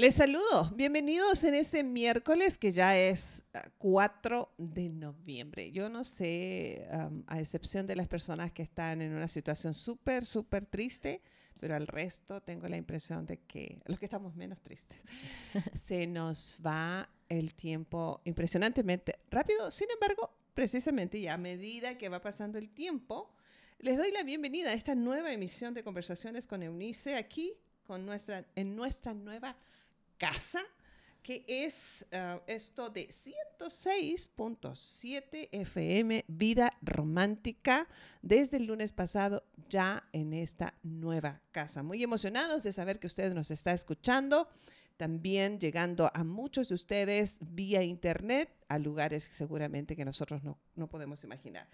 Les saludo, bienvenidos en este miércoles que ya es 4 ah, de noviembre. Yo no sé, a excepción de las personas que están en una situación súper, súper triste, pero al resto tengo la impresión de que los que estamos menos tristes, se nos va el tiempo impresionantemente rápido. Sin embargo, precisamente ya a medida que va pasando el tiempo, les doy la bienvenida a esta nueva emisión de Conversaciones con Eunice aquí con nuestra, en nuestra nueva casa, que es uh, esto de 106.7 FM Vida Romántica desde el lunes pasado ya en esta nueva casa. Muy emocionados de saber que usted nos está escuchando, también llegando a muchos de ustedes vía internet a lugares seguramente que nosotros no, no podemos imaginar.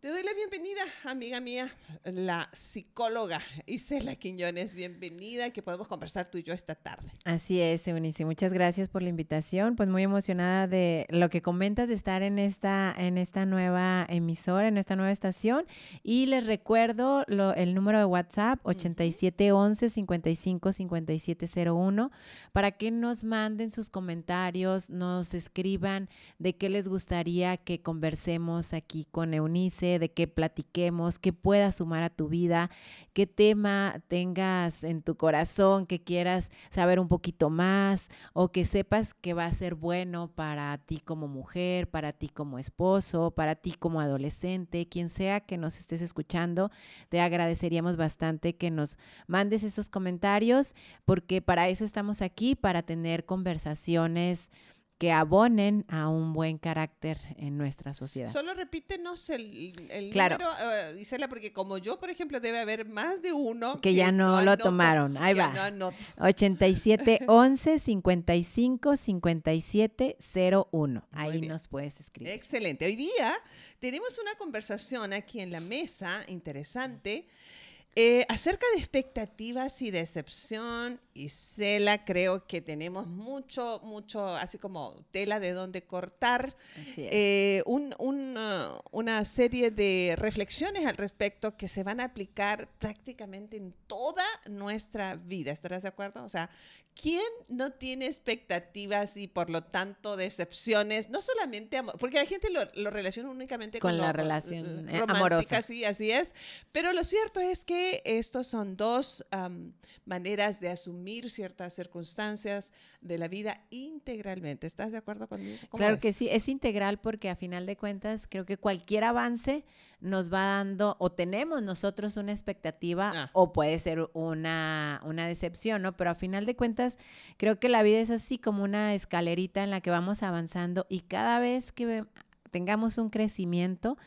Te doy la bienvenida, amiga mía, la psicóloga Isela Quiñones. Bienvenida, que podemos conversar tú y yo esta tarde. Así es, Eunice. Muchas gracias por la invitación. Pues muy emocionada de lo que comentas de estar en esta, en esta nueva emisora, en esta nueva estación. Y les recuerdo el número de WhatsApp, 8711-555701, para que nos manden sus comentarios, nos escriban de qué les gustaría que conversemos aquí con Eunice de qué platiquemos, qué pueda sumar a tu vida, qué tema tengas en tu corazón que quieras saber un poquito más o que sepas que va a ser bueno para ti como mujer, para ti como esposo, para ti como adolescente, quien sea que nos estés escuchando, te agradeceríamos bastante que nos mandes esos comentarios porque para eso estamos aquí, para tener conversaciones que abonen a un buen carácter en nuestra sociedad. Solo repítenos el, el número, uh, porque como yo, por ejemplo, debe haber más de uno que, ya no, lo tomaron. Ahí va. No 87 11 55 57 01. Ahí nos puedes escribir. Excelente. Hoy día tenemos una conversación aquí en la mesa interesante. Eh, acerca de expectativas y decepción, Isela, creo que tenemos mucho, mucho, así como tela de donde cortar, eh, una serie de reflexiones al respecto que se van a aplicar prácticamente en toda nuestra vida. ¿Estarás de acuerdo? O sea, ¿quién no tiene expectativas y por lo tanto decepciones? No solamente amor, porque la gente lo, relaciona únicamente con, la relación eh, amorosa. Sí, así es. Pero lo cierto es que estos son dos maneras de asumir ciertas circunstancias de la vida integralmente. ¿Estás de acuerdo conmigo? Claro que sí, es integral porque a final de cuentas creo que cualquier avance nos va dando o tenemos nosotros una expectativa ah. o puede ser una, una decepción, ¿no? Pero a final de cuentas creo que la vida es así como una escalerita en la que vamos avanzando y cada vez que tengamos un crecimiento,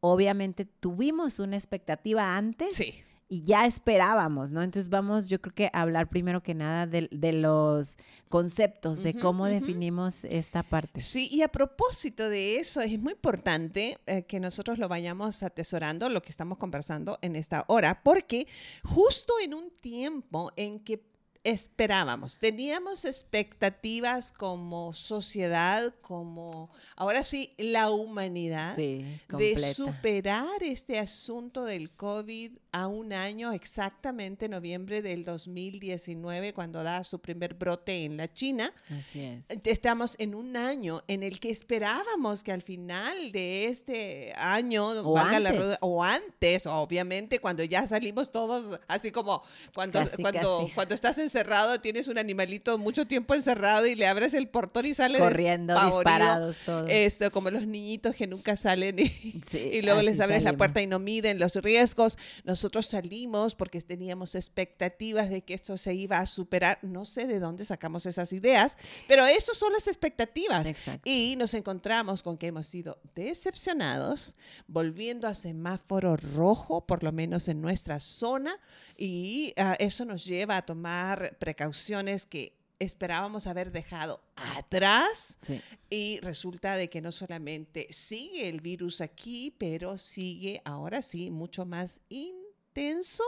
obviamente tuvimos una expectativa antes. Sí y ya esperábamos, ¿no? Entonces vamos, yo creo que a hablar primero que nada de, los conceptos, de cómo definimos esta parte. Sí, y a propósito de eso, es muy importante eh, que nosotros lo vayamos atesorando, lo que estamos conversando en esta hora, porque justo en un tiempo en que esperábamos, teníamos expectativas como sociedad, como ahora sí, la humanidad, de superar este asunto del COVID a un año, exactamente noviembre del 2019, cuando da su primer brote en la China. Así es. Estamos en un año en el que esperábamos que al final de este año, o, antes. o antes, obviamente, cuando ya salimos todos, así como cuando, cuando, cuando estás encerrado, tienes un animalito mucho tiempo encerrado y le abres el portón y sale corriendo, disparados todos. Esto, como los niñitos que nunca salen y, luego les abres la puerta y no miden los riesgos. Nosotros salimos porque teníamos expectativas de que esto se iba a superar. No sé de dónde sacamos esas ideas, pero eso son las expectativas. Y nos encontramos con que hemos sido decepcionados, volviendo a semáforo rojo, por lo menos en nuestra zona, y ah, eso nos lleva a tomar precauciones que esperábamos haber dejado atrás y resulta de que no solamente sigue el virus aquí, pero sigue ahora sí mucho más intenso tenso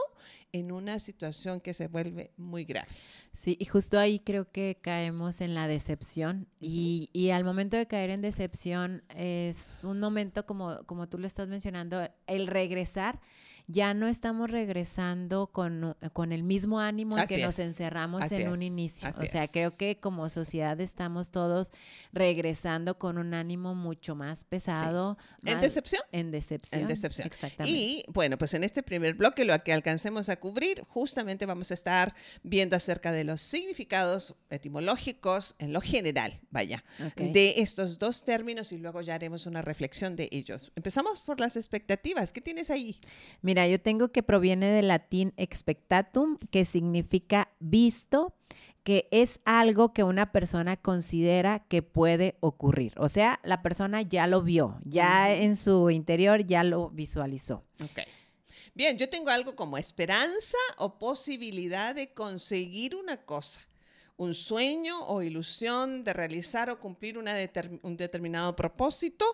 en una situación que se vuelve muy grave. Sí, y justo ahí creo que caemos en la decepción y, y, al momento de caer en decepción es un momento como, como tú lo estás mencionando, el regresar ya no estamos regresando con, con el mismo ánimo en que nos encerramos en un inicio. o sea, creo que como sociedad estamos todos regresando con un ánimo mucho más pesado. ¿En decepción? En decepción. En decepción. Exactamente. Y bueno, pues en este primer bloque, lo que alcancemos a cubrir, justamente vamos a estar viendo acerca de los significados etimológicos en lo general, vaya, de estos dos términos y luego ya haremos una reflexión de ellos. Empezamos por las expectativas. ¿Qué tienes ahí? Mira, yo tengo que proviene del latín expectatum, que significa visto, que es algo que una persona considera que puede ocurrir. O sea, la persona ya lo vio, ya en su interior ya lo visualizó. Ok. Bien, yo tengo algo como esperanza o posibilidad de conseguir una cosa un sueño o ilusión de realizar o cumplir un determinado propósito.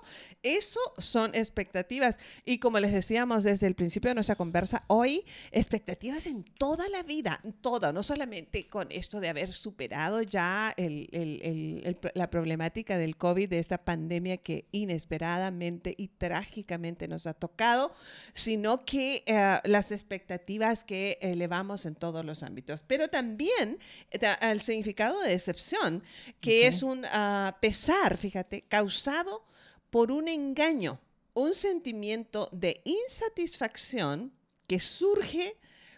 Eso son expectativas. Y como les decíamos desde el principio de nuestra conversa, hoy expectativas en toda la vida, todo, no solamente con esto de haber superado ya la problemática del COVID, de esta pandemia que inesperadamente y trágicamente nos ha tocado, sino que eh, las expectativas que elevamos en todos los ámbitos. Pero también eh, significado de decepción, que es un ah, pesar, fíjate, causado por un engaño, un sentimiento de insatisfacción que surge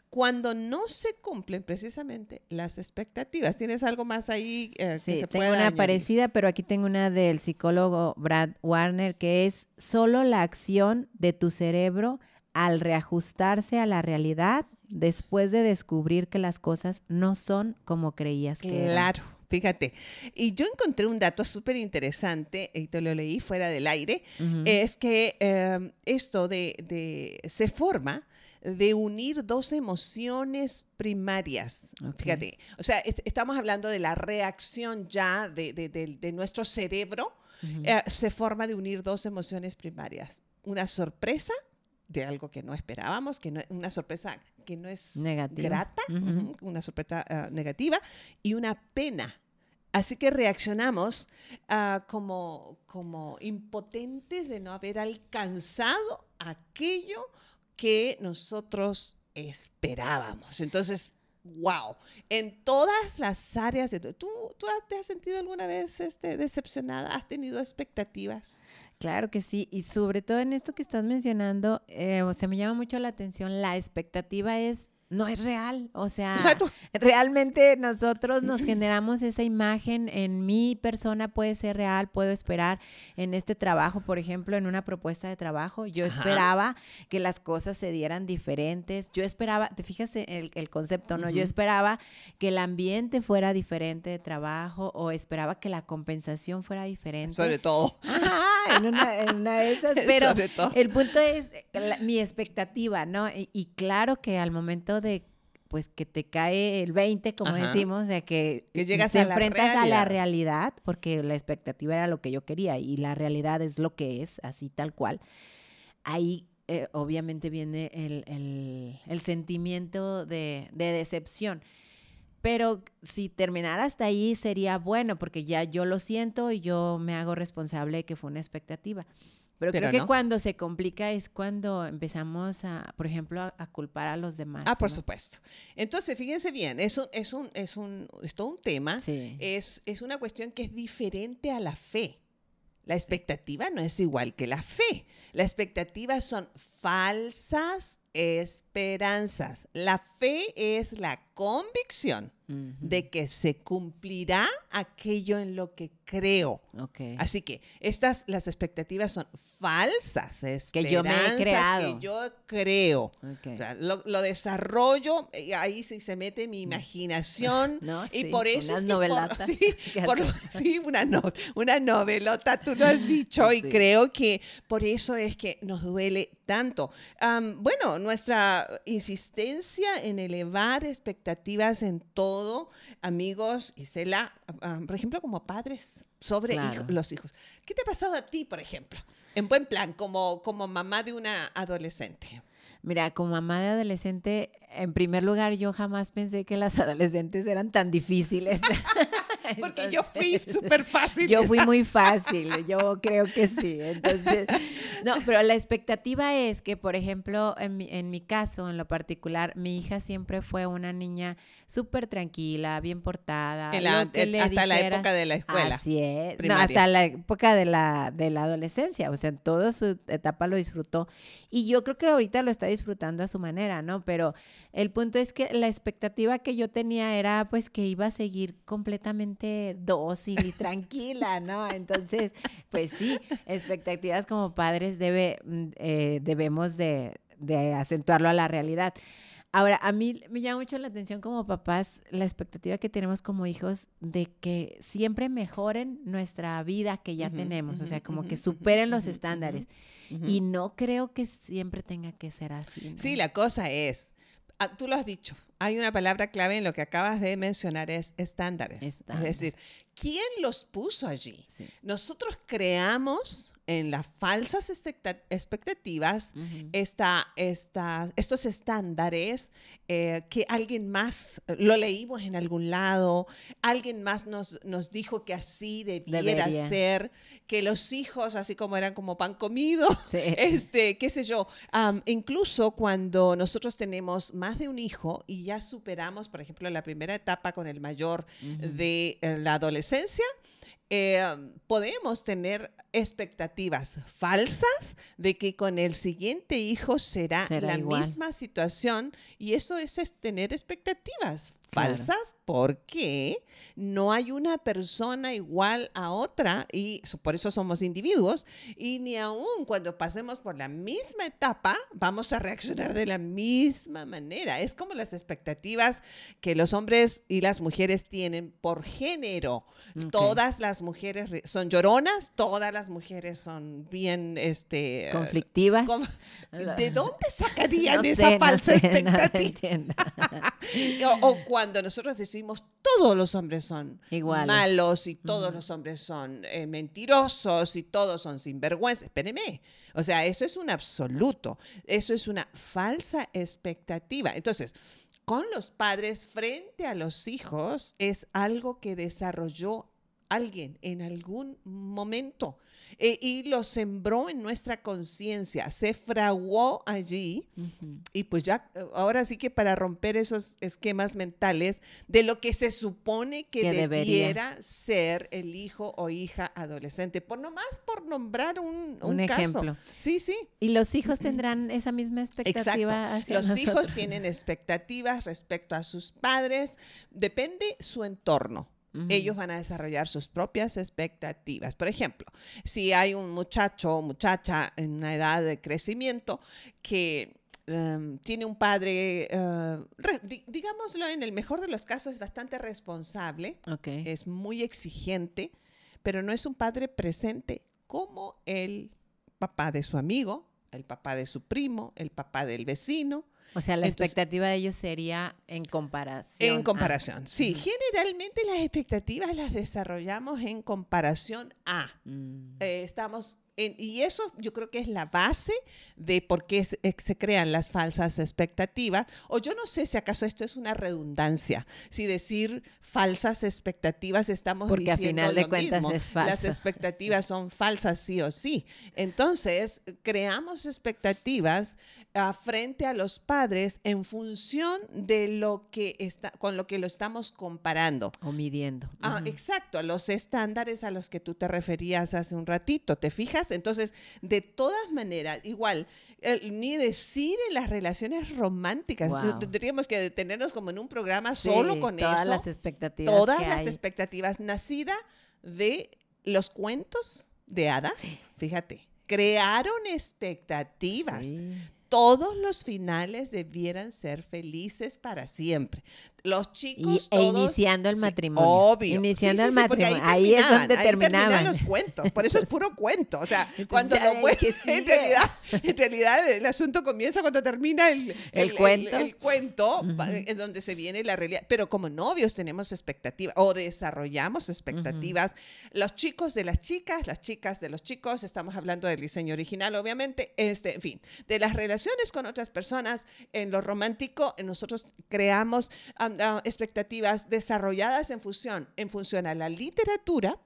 cuando no se cumplen precisamente las expectativas. ¿Tienes algo más ahí eh, que se tengo una parecida, pero aquí tengo una del psicólogo Brad Warner que es solo la acción de tu cerebro al reajustarse a la realidad después de descubrir que las cosas no son como creías que eran. Claro. Fíjate, y yo encontré un dato súper interesante, y te lo leí fuera del aire, es que em, esto de, se forma de unir dos emociones primarias. Fíjate, o sea, estamos hablando de la reacción ya de, nuestro cerebro, eh, se forma de unir dos emociones primarias, una sorpresa de algo que no esperábamos, que no, una sorpresa que no es grata, una sorpresa ah, negativa y una pena. Así que reaccionamos ah, como, como impotentes de no haber alcanzado aquello que nosotros esperábamos. Entonces, wow, en todas las áreas de ¿tú, tú te has sentido alguna vez este, decepcionada? ¿Has tenido expectativas? Claro que sí, y sobre todo en esto que estás mencionando, eh, o sea, me llama mucho la atención, la expectativa es no es real. O sea, realmente nosotros nos generamos esa imagen en mi persona, puede ser real, puedo esperar en este trabajo, por ejemplo, en una propuesta de trabajo, yo esperaba que las cosas se dieran diferentes, yo esperaba, te fijas el, el concepto, ¿no? Yo esperaba que el ambiente fuera diferente de trabajo o esperaba que la compensación fuera diferente. Sobre todo. en, una, en una de esas, pero el punto es mi expectativa, ¿no? y claro que al momento de pues que te cae el 20, como decimos, o sea, que, llegas te enfrentas a la realidad, porque la expectativa era lo que yo quería y la realidad es lo que es, así tal cual. Ahí eh, obviamente viene el, sentimiento de, de, decepción. Pero si terminara hasta ahí sería bueno, porque ya yo lo siento y yo me hago responsable de que fue una expectativa. Pero, creo que cuando se complica es cuando empezamos a, por ejemplo, a, culpar a los demás. Ah, por supuesto. Entonces, fíjense bien, es un, es un, es un, es todo un tema. Es, es una cuestión que es diferente a la fe. La expectativa no es igual que la fe. La expectativa son falsas esperanzas. La fe es la convicción de que se cumplirá aquello en lo que creo. Así que estas, las expectativas son falsas que yo me he creado. que yo creo. lo, desarrollo, ahí sí se mete mi imaginación. y por eso es sí, una, una novelota, tú lo has dicho, y creo que por eso es que nos duele tanto. bueno, nuestra insistencia en elevar expectativas en todo, amigos, Isela, por ejemplo, como padres sobre los hijos. ¿Qué te ha pasado a ti, por ejemplo? En buen plan, como, como mamá de una adolescente. Mira, como mamá de adolescente, en primer lugar, yo jamás pensé que las adolescentes eran tan difíciles. Porque yo fui súper fácil. Yo fui muy fácil, yo creo que sí. Entonces, no, pero la expectativa es que, por ejemplo, en mi, en mi caso, en lo particular, mi hija siempre fue una niña súper tranquila, bien portada. hasta la época de la escuela. Así es. No, hasta la época de la, de la adolescencia. O sea, en toda su etapa lo disfrutó. Y yo creo que ahorita lo está disfrutando a su manera, ¿no? Pero el punto es que la expectativa que yo tenía era pues que iba a seguir completamente dócil y tranquila, ¿no? Entonces, pues sí, expectativas como padres debe, mm, eh, debemos de, de acentuarlo a la realidad. Ahora, a mí me llama mucho la atención como papás la expectativa que tenemos como hijos de que siempre mejoren nuestra vida que ya tenemos, o sea, como que superen los estándares. Y no creo que siempre tenga que ser así. Sí, la cosa es, tú lo has dicho, hay una palabra clave en lo que acabas de mencionar, es estándares. Es decir, ¿quién los puso allí? Nosotros creamos en las falsas expectativas estos estándares eh, que alguien más, lo leímos en algún lado, alguien más nos, nos dijo que así debiera ser, que los hijos, así como eran como pan comido, este, qué sé yo, incluso cuando nosotros tenemos más de un hijo y ya superamos, por ejemplo, la primera etapa con el mayor de eh, la adolescencia, eh, podemos tener expectativas falsas de que con el siguiente hijo será, la misma situación y eso es, tener expectativas falsas porque no hay una persona igual a otra y por eso somos individuos y ni aún cuando pasemos por la misma etapa vamos a reaccionar de la misma manera. Es como las expectativas que los hombres y las mujeres tienen por género. Todas las mujeres son lloronas, todas las mujeres son bien este conflictivas. ¿De dónde sacarían esa falsa expectativa? o, o cuando nosotros decimos todos los hombres son malos y todos los hombres son eh, mentirosos y todos son sinvergüenza. Espéreme. O sea, eso es un absoluto. Eso es una falsa expectativa. Entonces, con los padres frente a los hijos es algo que desarrolló alguien en algún momento. Eh, y lo sembró en nuestra conciencia, se fraguó allí y pues ya, ahora sí que para romper esos esquemas mentales de lo que se supone que, debiera ser el hijo o hija adolescente, por nomás por nombrar un, un, ejemplo. Sí, sí. Y los hijos tendrán esa misma expectativa. Exacto. los hijos tienen expectativas respecto a sus padres, depende su entorno ellos van a desarrollar sus propias expectativas. Por ejemplo, si hay un muchacho o muchacha en una edad de crecimiento que em, tiene un padre, uh, digámoslo en el mejor de los casos, es bastante responsable, es muy exigente, pero no es un padre presente como el papá de su amigo, el papá de su primo, el papá del vecino, o sea, la expectativa de ellos sería en comparación. En comparación, sí. Generalmente las expectativas las desarrollamos en comparación a. Mm. Eh, estamos y eso yo creo que es la base de por qué se, crean las falsas expectativas. O yo no sé si acaso esto es una redundancia, si decir falsas expectativas estamos Porque diciendo a final de cuentas es falso. Las expectativas son falsas sí o sí. Entonces, creamos expectativas frente a los padres en función de lo que está, con lo que lo estamos comparando. O midiendo. Ah, exacto, los estándares a los que tú te referías hace un ratito, ¿te fijas? Entonces, de todas maneras, igual, ni decir en las relaciones románticas. Tendríamos que detenernos como en un programa solo con todas eso. Todas las expectativas. Todas las expectativas. Nacida de los cuentos de hadas, fíjate. Crearon expectativas todos los finales debieran ser felices para siempre. Los chicos. Y, e iniciando el matrimonio. obvio. Iniciando el matrimonio. Ahí, es donde terminaban. los cuentos. Por eso es puro cuento. O sea, cuando lo en realidad, en realidad el asunto comienza cuando termina el, el, cuento, el, cuento en donde se viene la realidad. Pero como novios tenemos expectativas o desarrollamos expectativas. Los chicos de las chicas, las chicas de los chicos, estamos hablando del diseño original, obviamente. Este, en fin, de las relaciones con otras personas, en lo romántico, nosotros creamos expectativas desarrolladas en función, en función a la literatura,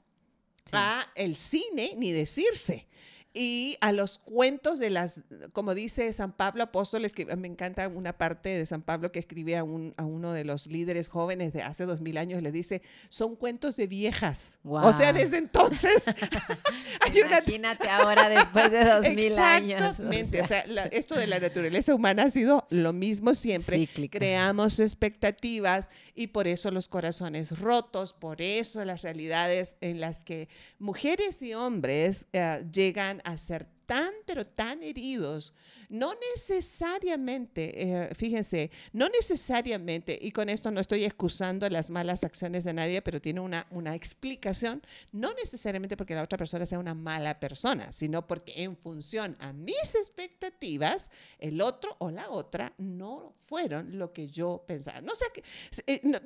a el cine, ni decirse y a los cuentos de las, como dice San Pablo Apóstol, que me encanta una parte de San Pablo que escribe a, un, a uno de los líderes jóvenes de hace dos mil años, le dice, son cuentos de viejas. O sea, desde entonces hay Imagínate ahora después de dos mil años. Exactamente, o sea, esto de la naturaleza humana ha sido lo mismo siempre. Creamos expectativas y por eso los corazones rotos, por eso las realidades en las que mujeres y hombres eh, llegan a ser tan, pero tan heridos no necesariamente, eh, fíjense, no necesariamente, y con esto no estoy excusando las malas acciones de nadie, pero tiene una, una explicación, no necesariamente porque la otra persona sea una mala persona, sino porque en función a mis expectativas, el otro o la otra no fueron lo que yo pensaba. No sé, eh, no,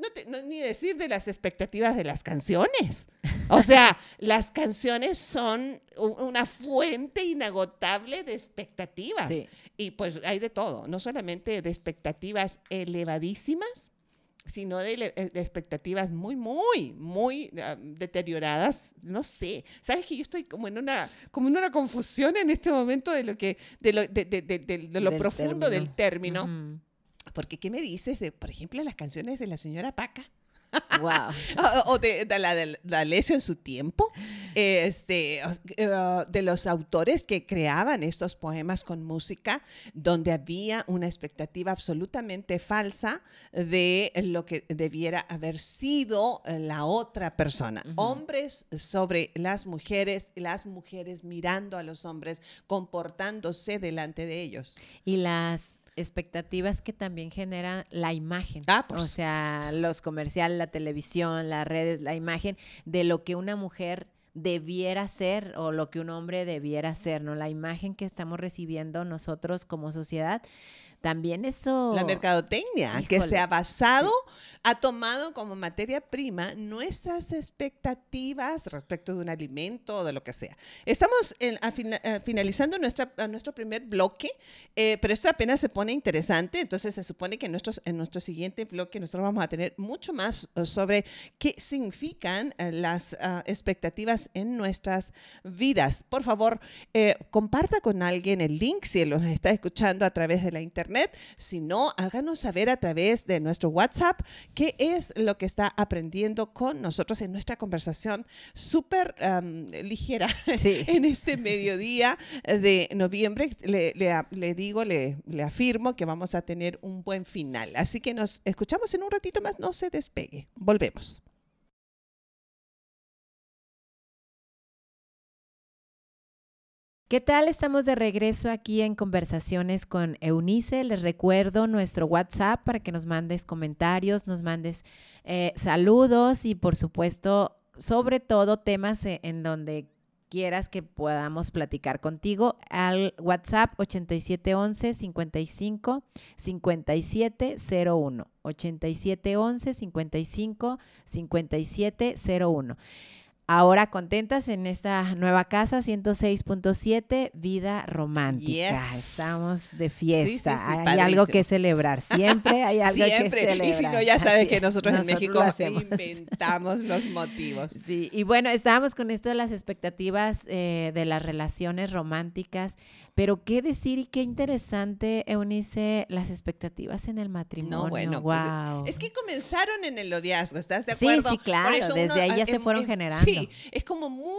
ni decir de las expectativas de las canciones. O sea, las canciones son una fuente inagotable de expectativas. Y pues hay de todo, no solamente de expectativas elevadísimas, sino de, eh, expectativas muy, muy, muy ah, deterioradas. No sé, sabes que yo estoy como en una, como en una confusión en este momento de lo que, de lo, de, de, de lo profundo del término. Porque, ¿qué me dices de, por ejemplo, las canciones de la señora Paca? Wow. o de, la de, en su tiempo, este, eh, de los autores que creaban estos poemas con música, donde había una expectativa absolutamente falsa de lo que debiera haber sido la otra persona. Hombres sobre las mujeres, las mujeres mirando a los hombres, comportándose delante de ellos. Y las expectativas que también genera la imagen. Ah, o sea, los comerciales, la televisión, las redes, la imagen de lo que una mujer debiera ser o lo que un hombre debiera ser, ¿no? La imagen que estamos recibiendo nosotros como sociedad también eso... La mercadotecnia, que se ha basado, ha tomado como materia prima nuestras expectativas respecto de un alimento o de lo que sea. Estamos finalizando nuestra, nuestro primer bloque, eh, pero esto apenas se pone interesante, entonces se supone que en, nuestros, en nuestro siguiente bloque nosotros vamos a tener mucho más eh, sobre qué significan eh, las ah, expectativas en nuestras vidas. Por favor, comparta con alguien el link si lo está escuchando a través de la internet si no, háganos saber a través de nuestro WhatsApp qué es lo que está aprendiendo con nosotros en nuestra conversación súper ligera en este mediodía de noviembre. Le, digo, le, le afirmo que vamos a tener un buen final. Así que nos escuchamos en un ratito más. No se despegue. Volvemos. ¿Qué tal? Estamos de regreso aquí en conversaciones con Eunice. Les recuerdo nuestro WhatsApp para que nos mandes comentarios, nos mandes eh, saludos y por supuesto, sobre todo temas e, en donde quieras que podamos platicar contigo al WhatsApp 8711 55 5701 8711 55 5701 Ahora contentas en esta nueva casa 106.7 Vida Romántica. Estamos de fiesta. hay algo que celebrar. Siempre hay algo que celebrar. Y si no, ya sabes que nosotros, en México inventamos los motivos. Sí, y bueno, estábamos con esto de las expectativas eh, de las relaciones románticas. Pero qué decir y qué interesante, Eunice, las expectativas en el matrimonio. No, bueno, wow. Pues, es que comenzaron en el noviazgo, ¿estás de acuerdo? Sí, sí, claro, desde ahí ya se fueron generando. Sí, es como muy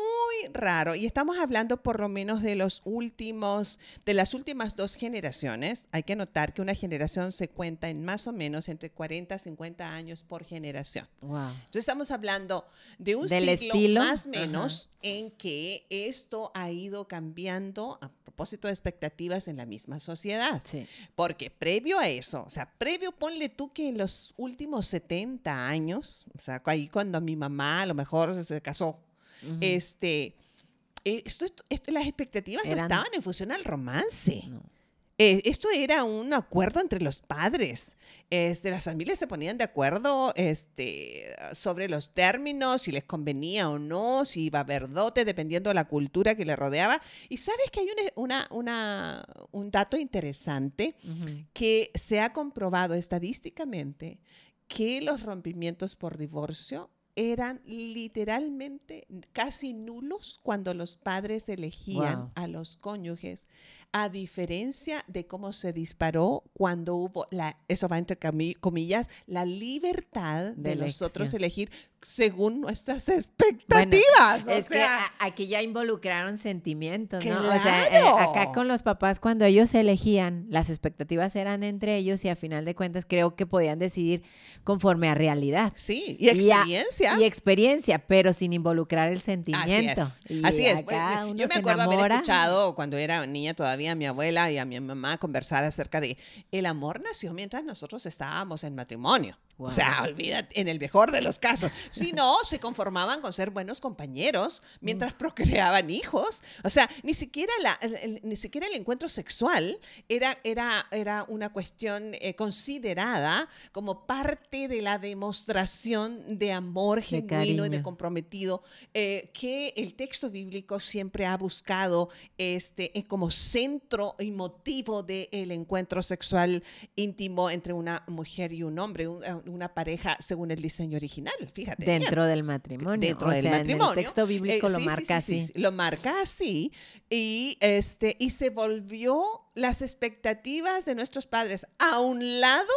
raro y estamos hablando por lo menos de los últimos, de las últimas dos generaciones. Hay que notar que una generación se cuenta en más o menos entre 40 y 50 años por generación. Wow. Entonces estamos hablando de un Del siglo más o menos en que esto ha ido cambiando a propósito de expectativas en la misma sociedad. Porque previo a eso, o sea, previo, ponle tú que en los últimos 70 años, o sea, ahí cuando mi mamá a lo mejor se casó, este, eh, esto, las expectativas no estaban en función al romance. Eh, esto era un acuerdo entre los padres. Este, las familias se ponían de acuerdo este, sobre los términos, si les convenía o no, si iba a haber dote, dependiendo de la cultura que le rodeaba. Y sabes que hay una, una, un dato interesante que se ha comprobado estadísticamente que los rompimientos por divorcio eran literalmente casi nulos cuando los padres elegían a los cónyuges, a diferencia de cómo se disparó cuando hubo la, eso va entre comillas, la libertad de, nosotros elegir según nuestras expectativas. es que aquí ya involucraron sentimientos, ¿no? O sea, eh, acá con los papás cuando ellos elegían, las expectativas eran entre ellos y a final de cuentas creo que podían decidir conforme a realidad. Sí, y experiencia. Y, experiencia, pero sin involucrar el sentimiento. Así es. Yo me acuerdo haber escuchado cuando era niña todavía a mi abuela y a mi mamá conversar acerca de el amor nació mientras nosotros estábamos en matrimonio. O sea, olvídate, en el mejor de los casos. Si no, se conformaban con ser buenos compañeros mientras mm. procreaban hijos. O sea, ni siquiera, la, el, ni siquiera el encuentro sexual era, era, era una cuestión eh, considerada como parte de la demostración de amor genuino y de comprometido eh, que el texto bíblico siempre ha buscado este, eh, como centro y motivo del encuentro sexual íntimo entre una mujer y un hombre una pareja según el diseño original, fíjate. Dentro del matrimonio. Dentro del matrimonio. el texto bíblico eh, lo marca así. lo marca así y, este, y se volvió las expectativas de nuestros padres a un lado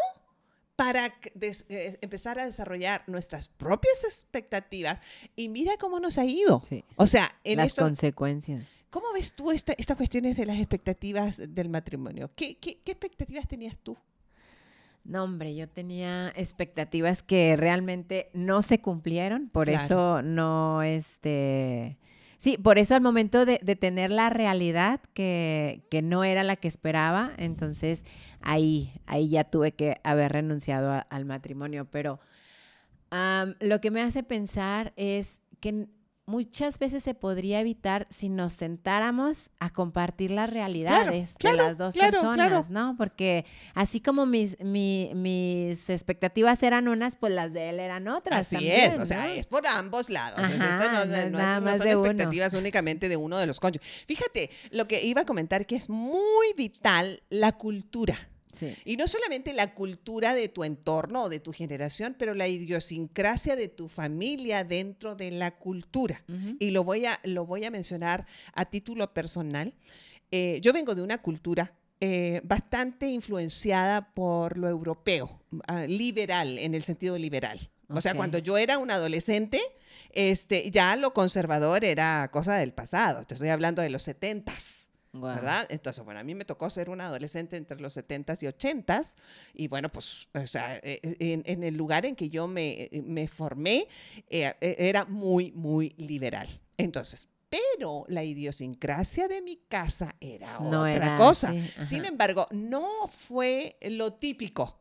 para eh, empezar a desarrollar nuestras propias expectativas y mira cómo nos ha ido. O sea, en las consecuencias. ¿Cómo ves tú estas cuestiones de las expectativas del matrimonio? ¿Qué, qué expectativas tenías tú? No, hombre, yo tenía expectativas que realmente no se cumplieron, por eso no, este, sí, por eso al momento de, tener la realidad que, que, no era la que esperaba, entonces ahí, ahí ya tuve que haber renunciado al matrimonio, pero lo que me hace pensar es que muchas veces se podría evitar si nos sentáramos a compartir las realidades de las dos personas, ¿no? Porque así como mis, mis expectativas eran unas, pues las de él eran otras. Así es, o sea, es por ambos lados. esto no, son expectativas únicamente de uno de los cónyuges. Fíjate, lo que iba a comentar que es muy vital la cultura. Y no solamente la cultura de tu entorno o de tu generación, pero la idiosincrasia de tu familia dentro de la cultura. Y lo voy, a, lo voy a mencionar a título personal. Eh, yo vengo de una cultura eh, bastante influenciada por lo europeo, ah, liberal, en el sentido liberal. O sea, cuando yo era un adolescente, este, ya lo conservador era cosa del pasado. Te estoy hablando de los setentas. ¿Verdad? Entonces, bueno, a mí me tocó ser una adolescente entre los 70s y 80s y bueno, pues, o sea, eh, eh, en, el lugar en que yo me, eh, me formé era muy, muy liberal. Entonces, pero la idiosincrasia de mi casa era otra cosa. Sin embargo, no fue lo típico.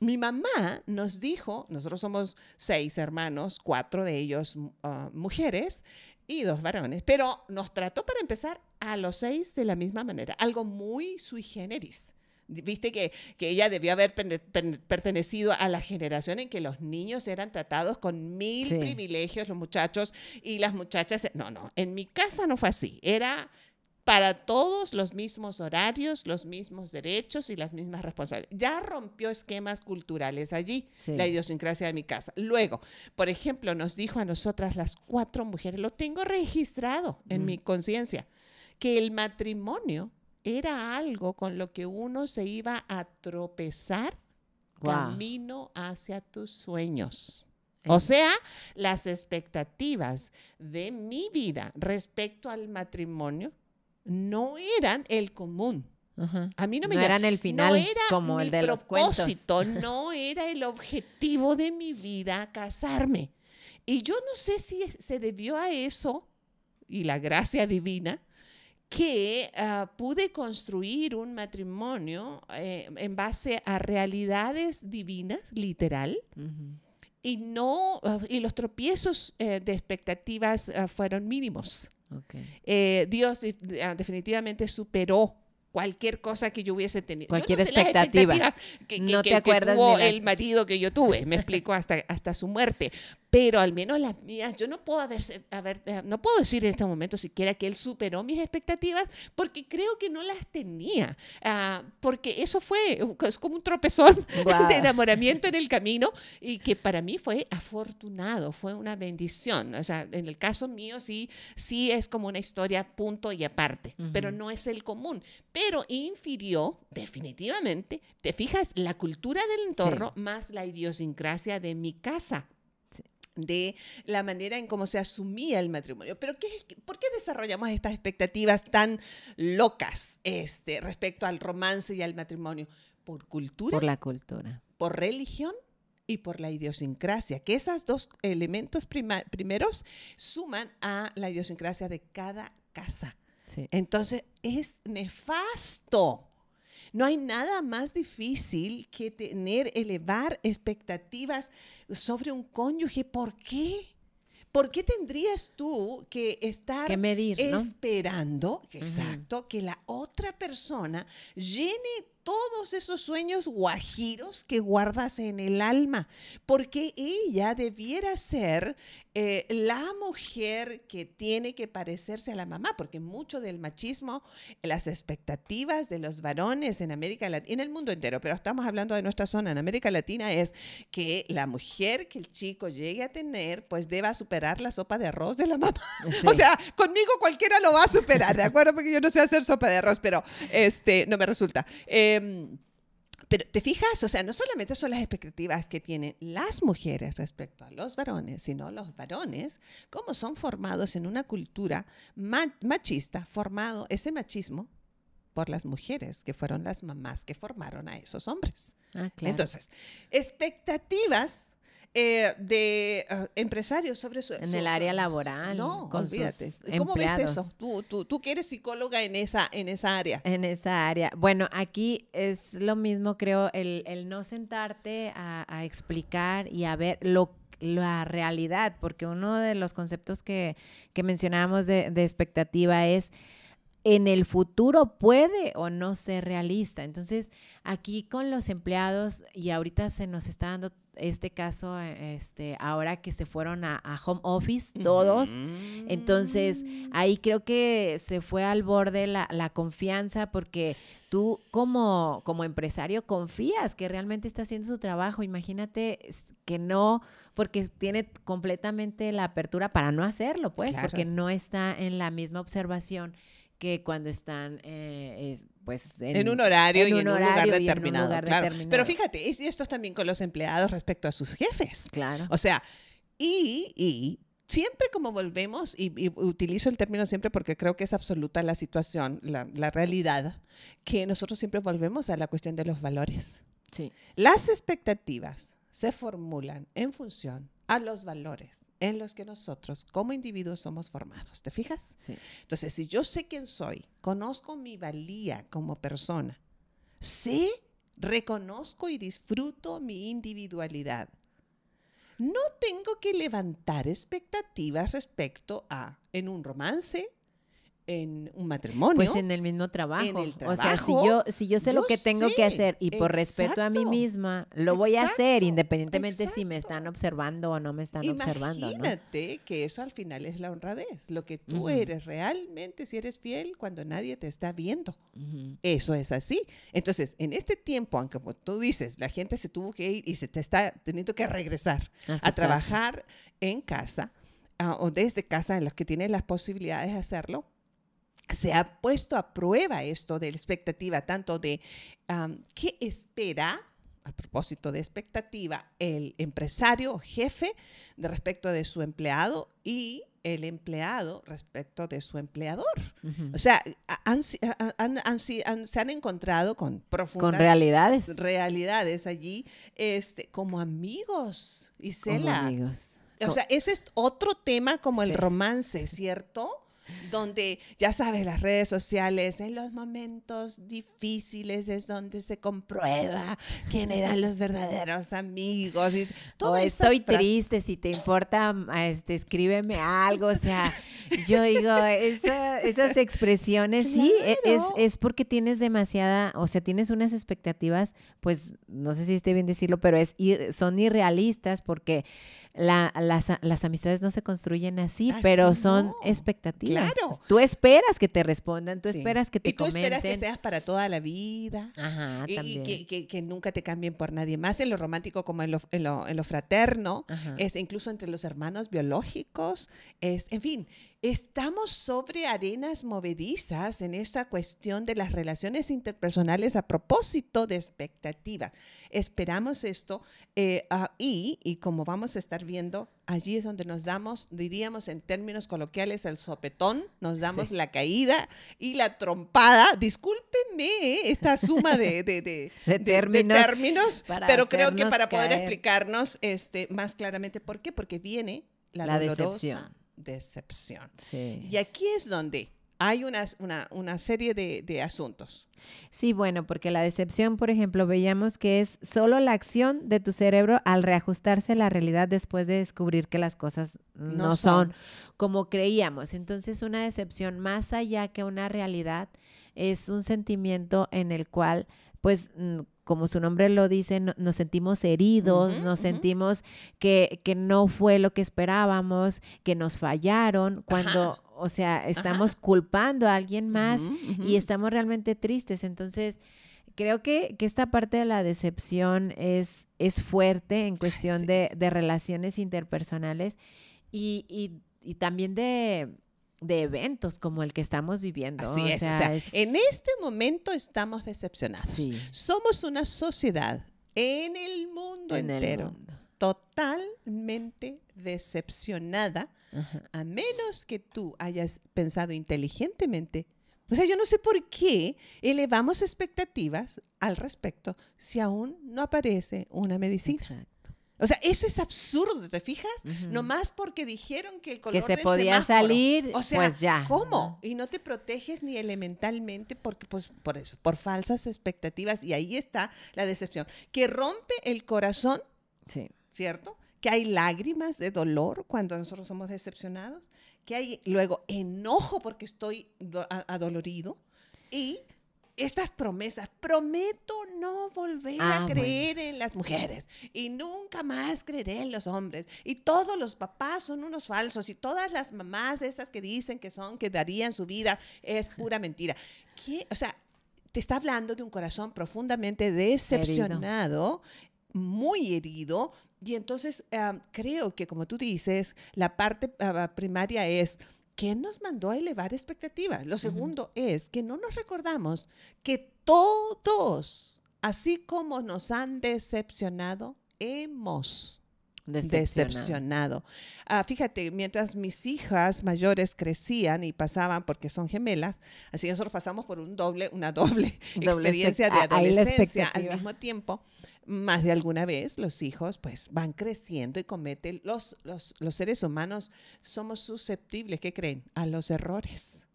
Mi mamá nos dijo, nosotros somos seis hermanos, cuatro de ellos ah, mujeres, y dos varones, pero nos trató para empezar a los seis de la misma manera, algo muy sui generis. Viste que, que ella debió haber pertenecido a la generación en que los niños eran tratados con mil privilegios, los muchachos y las muchachas. No, no, en mi casa no fue así. Era para todos los mismos horarios, los mismos derechos y las mismas responsabilidades. Ya rompió esquemas culturales allí, la idiosincrasia de mi casa. Luego, por ejemplo, nos dijo a nosotras las cuatro mujeres, lo tengo registrado en mi conciencia, que el matrimonio era algo con lo que uno se iba a tropezar camino hacia tus sueños. O sea, las expectativas de mi vida respecto al matrimonio no eran el común. A mí no me eran el final, no era como el de los propósito, no era el objetivo de mi vida casarme. Y yo no sé si se debió a eso y la gracia divina que ah, pude construir un matrimonio eh, en base a realidades divinas, literal, y no ah, y los tropiezos eh, de expectativas ah, fueron mínimos. Eh, Dios ah, definitivamente superó cualquier cosa que yo hubiese tenido. Cualquier expectativa. Que, no te acuerdas tuvo el marido que yo tuve, me explico, hasta, hasta su muerte. Pero al menos las mías, yo no puedo, haber, eh, no puedo decir en este momento siquiera que él superó mis expectativas porque creo que no las tenía, ah, porque eso fue, es como un tropezón de enamoramiento en el camino y que para mí fue afortunado, fue una bendición. O sea, en el caso mío sí, sí es como una historia punto y aparte, pero no es el común. Pero infirió definitivamente, te fijas, la cultura del entorno más la idiosincrasia de mi casa de la manera en cómo se asumía el matrimonio. Pero ¿qué, ¿por qué desarrollamos estas expectativas tan locas este, respecto al romance y al matrimonio? ¿Por cultura? Por la cultura. ¿Por religión? y por la idiosincrasia, que esos dos elementos primeros suman a la idiosincrasia de cada casa. Entonces es nefasto no hay nada más difícil que tener, elevar expectativas sobre un cónyuge. ¿Por qué? ¿Por qué tendrías tú que estar esperando, exacto, que la otra persona llene todos esos sueños guajiros que guardas en el alma, porque ella debiera ser eh, la mujer que tiene que parecerse a la mamá, porque mucho del machismo, las expectativas de los varones en América Latina, en el mundo entero, pero estamos hablando de nuestra zona, en América Latina, es que la mujer que el chico llegue a tener, pues deba superar la sopa de arroz de la mamá. O sea, conmigo cualquiera lo va a superar, ¿de acuerdo? Porque yo no sé hacer sopa de arroz, pero este, no me resulta. Em, pero te fijas, o sea, no solamente son las expectativas que tienen las mujeres respecto a los varones, sino los varones, cómo son formados en una cultura machista, formado ese machismo por las mujeres, que fueron las mamás que formaron a esos hombres. Ah, Entonces, expectativas eh, de uh, empresarios sobre eso. En el área laboral. No, olvídate. ¿Cómo ves eso? Tú, tú, tú que eres psicóloga en esa, en esa área. En esa área. Bueno, aquí es lo mismo, creo, el, el no sentarte a, a, explicar y a ver lo la realidad, porque uno de los conceptos que, que mencionábamos de, de expectativa es en el futuro puede o no ser realista. Entonces, aquí con los empleados, y ahorita se nos está dando este caso, este, ahora que se fueron a, home office todos. Entonces, ahí creo que se fue al borde la, la, confianza porque tú como, como empresario confías que realmente está haciendo su trabajo. Imagínate que no, porque tiene completamente la apertura para no hacerlo, pues, porque no está en la misma observación que cuando están eh, pues en, un horario y en un lugar, determinado, claro. Pero fíjate, y esto es también con los empleados respecto a sus jefes. Claro. O sea, y, y siempre como volvemos, y, utilizo el término siempre porque creo que es absoluta la situación, la, la, realidad, que nosotros siempre volvemos a la cuestión de los valores. Sí. Las expectativas se formulan en función a los valores en los que nosotros como individuos somos formados. ¿Te fijas? Sí. Entonces, si yo sé quién soy, conozco mi valía como persona, sé, reconozco y disfruto mi individualidad, no tengo que levantar expectativas respecto a, en un romance, en un matrimonio. Pues en el mismo trabajo. o sea, si yo, si yo sé lo que tengo que hacer y por respeto a mí misma, lo voy a hacer independientemente si me están observando o no me están observando. Imagínate que eso al final es la honradez, lo que tú eres realmente, si eres fiel cuando nadie te está viendo. Eso es así. Entonces, en este tiempo, aunque como tú dices, la gente se tuvo que ir y se te está teniendo que regresar a, trabajar en casa ah, o desde casa en los que tienen las posibilidades de hacerlo, se ha puesto a prueba esto de la expectativa, tanto de qué espera, a propósito de expectativa, el empresario o jefe de respecto de su empleado y el empleado respecto de su empleador. O sea, se han encontrado con profundas con realidades. realidades allí este, como amigos. Y como amigos. O sea, ese es otro tema como el romance, ¿cierto? Donde, ya sabes, las redes sociales, en los momentos difíciles es donde se comprueba quién eran los verdaderos amigos. Y todo estoy triste, si te importa, este, escríbeme algo. O sea, yo digo, esas expresiones, sí, e, es, es porque tienes demasiada, o sea, tienes unas expectativas, pues, no sé si esté bien decirlo, pero es son irrealistas porque la, las, las, amistades no se construyen así, pero son expectativas. Claro. Tú esperas que te respondan, tú esperas que te y tú esperas que seas para toda la vida. Ajá, y, también. Y que, que, nunca te cambien por nadie más, en lo romántico como en lo, en lo, en lo fraterno, es incluso entre los hermanos biológicos, es, en fin, Estamos sobre arenas movedizas en esta cuestión de las relaciones interpersonales a propósito de expectativa. Esperamos esto eh, ah, y, y como vamos a estar viendo, allí es donde nos damos, diríamos en términos coloquiales, el sopetón, nos damos la caída y la trompada. Discúlpenme eh, esta suma de, de, términos, pero creo que para poder explicarnos este, más claramente por qué, porque viene la, la dolorosa decepción. Y aquí es donde hay una, una, serie de, asuntos. Sí, bueno, porque la decepción, por ejemplo, veíamos que es solo la acción de tu cerebro al reajustarse a la realidad después de descubrir que las cosas no, son. como creíamos. Entonces, una decepción más allá que una realidad es un sentimiento en el cual, pues, como su nombre lo dice, nos sentimos heridos, nos sentimos que, que, no fue lo que esperábamos, que nos fallaron, cuando, o sea, estamos culpando a alguien más y estamos realmente tristes. Entonces, creo que, que, esta parte de la decepción es, es fuerte en cuestión de, de, relaciones interpersonales y, y, y también de de eventos como el que estamos viviendo. Así es, o sea, en este momento estamos decepcionados. Somos una sociedad en el mundo entero totalmente decepcionada, a menos que tú hayas pensado inteligentemente. O sea, yo no sé por qué elevamos expectativas al respecto si aún no aparece una medicina. O sea, eso es absurdo, ¿te fijas? Nomás porque dijeron que el color que se podía salir, o sea, pues ya. ¿Cómo? Y no te proteges ni elementalmente porque, pues, por eso, por falsas expectativas. Y ahí está la decepción. Que rompe el corazón, sí. ¿cierto? Que hay lágrimas de dolor cuando nosotros somos decepcionados. Que hay luego enojo porque estoy adolorido. Y estas promesas, prometo no volver a ah, creer en las mujeres y nunca más creeré en los hombres. Y todos los papás son unos falsos y todas las mamás esas que dicen que son, que darían su vida, es pura mentira. ¿Qué? O sea, te está hablando de un corazón profundamente decepcionado, muy herido. Y entonces ah, creo que, como tú dices, la parte ah, primaria es ¿quién nos mandó a elevar expectativas? Lo segundo es que no nos recordamos que todos, así como nos han decepcionado, hemos decepcionado. Ah, fíjate, mientras mis hijas mayores crecían y pasaban, porque son gemelas, así nosotros pasamos por un doble, una doble, experiencia de adolescencia al mismo tiempo más de alguna vez los hijos pues van creciendo y cometen, los, los, seres humanos somos susceptibles, ¿qué creen? A los errores.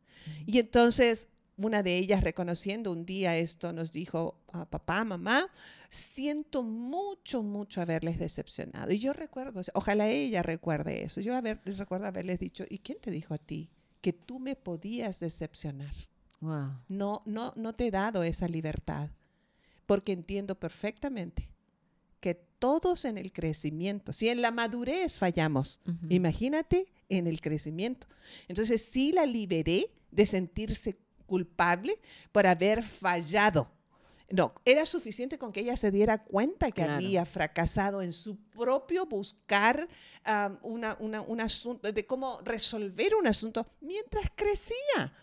Y entonces una de ellas reconociendo un día esto nos dijo, a papá, mamá, siento mucho, mucho haberles decepcionado. Y yo recuerdo, ojalá ella recuerde eso, yo haber, recuerdo haberles dicho, ¿y quién te dijo a ti que tú me podías decepcionar? No, no, no te he dado esa libertad porque entiendo perfectamente que todos en el crecimiento, si en la madurez fallamos, imagínate en el crecimiento. Entonces sí la liberé de sentirse culpable por haber fallado. No, era suficiente con que ella se diera cuenta que había fracasado en su propio buscar un asunto, de cómo resolver un asunto mientras crecía.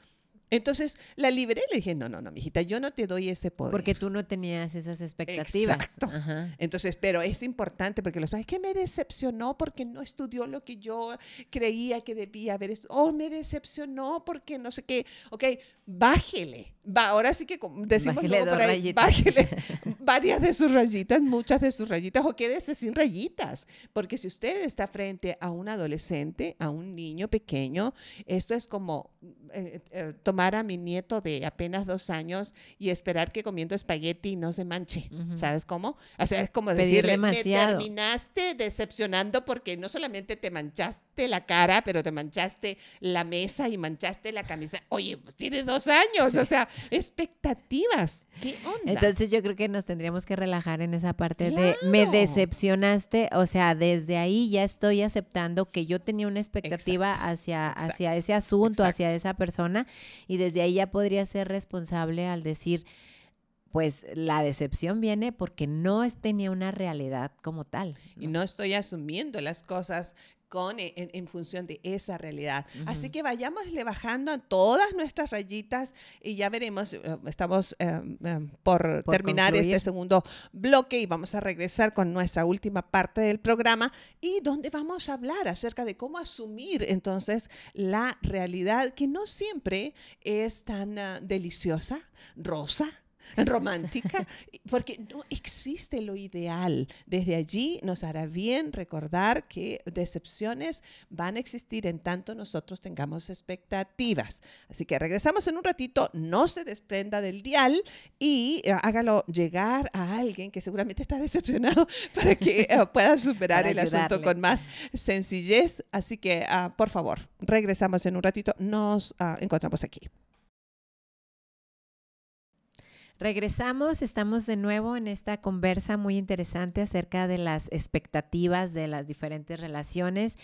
Entonces la liberé y le dije, no, no, no, mijita, yo no te doy ese poder. Porque tú no tenías esas expectativas. Exacto. Entonces, pero es importante porque los padres, que me decepcionó porque no estudió lo que yo creía que debía haber estudiado. Oh, me decepcionó porque no sé qué. Ok, bájele. Va, ahora sí que decimos bájele por ahí, bájele varias de sus rayitas, muchas de sus rayitas, o quédese sin rayitas. Porque si usted está frente a un adolescente, a un niño pequeño, esto es como eh, eh, tomar a mi nieto de apenas dos años y esperar que comiendo espagueti no se manche. ¿Sabes cómo? O sea, es como decirle, me terminaste decepcionando porque no solamente te manchaste la cara, pero te manchaste la mesa y manchaste la camisa. Oye, pues tiene dos años, o sea, expectativas. ¿Qué onda? Entonces yo creo que nos tendríamos que relajar en esa parte de me decepcionaste, o sea, desde ahí ya estoy aceptando que yo tenía una expectativa hacia, hacia ese asunto, hacia esa persona, y desde ahí ya podría ser responsable al decir, pues la decepción viene porque no tenía una realidad como tal. Y no estoy asumiendo las cosas con, en, función de esa realidad. Así que vayámosle bajando a todas nuestras rayitas y ya veremos, eh, estamos em, em, por, terminar este segundo bloque y vamos a regresar con nuestra última parte del programa. Y donde vamos a hablar acerca de cómo asumir entonces la realidad que no siempre es tan ah, deliciosa, rosa, romántica, porque no existe lo ideal. Desde allí nos hará bien recordar que decepciones van a existir en tanto nosotros tengamos expectativas. Así que regresamos en un ratito, no se desprenda del dial y eh, hágalo llegar a alguien que seguramente está decepcionado para que eh, pueda superar el asunto con más sencillez. Así que, ah, por favor, regresamos en un ratito, nos ah, encontramos aquí. Regresamos, estamos de nuevo en esta conversa muy interesante acerca de las expectativas de las diferentes relaciones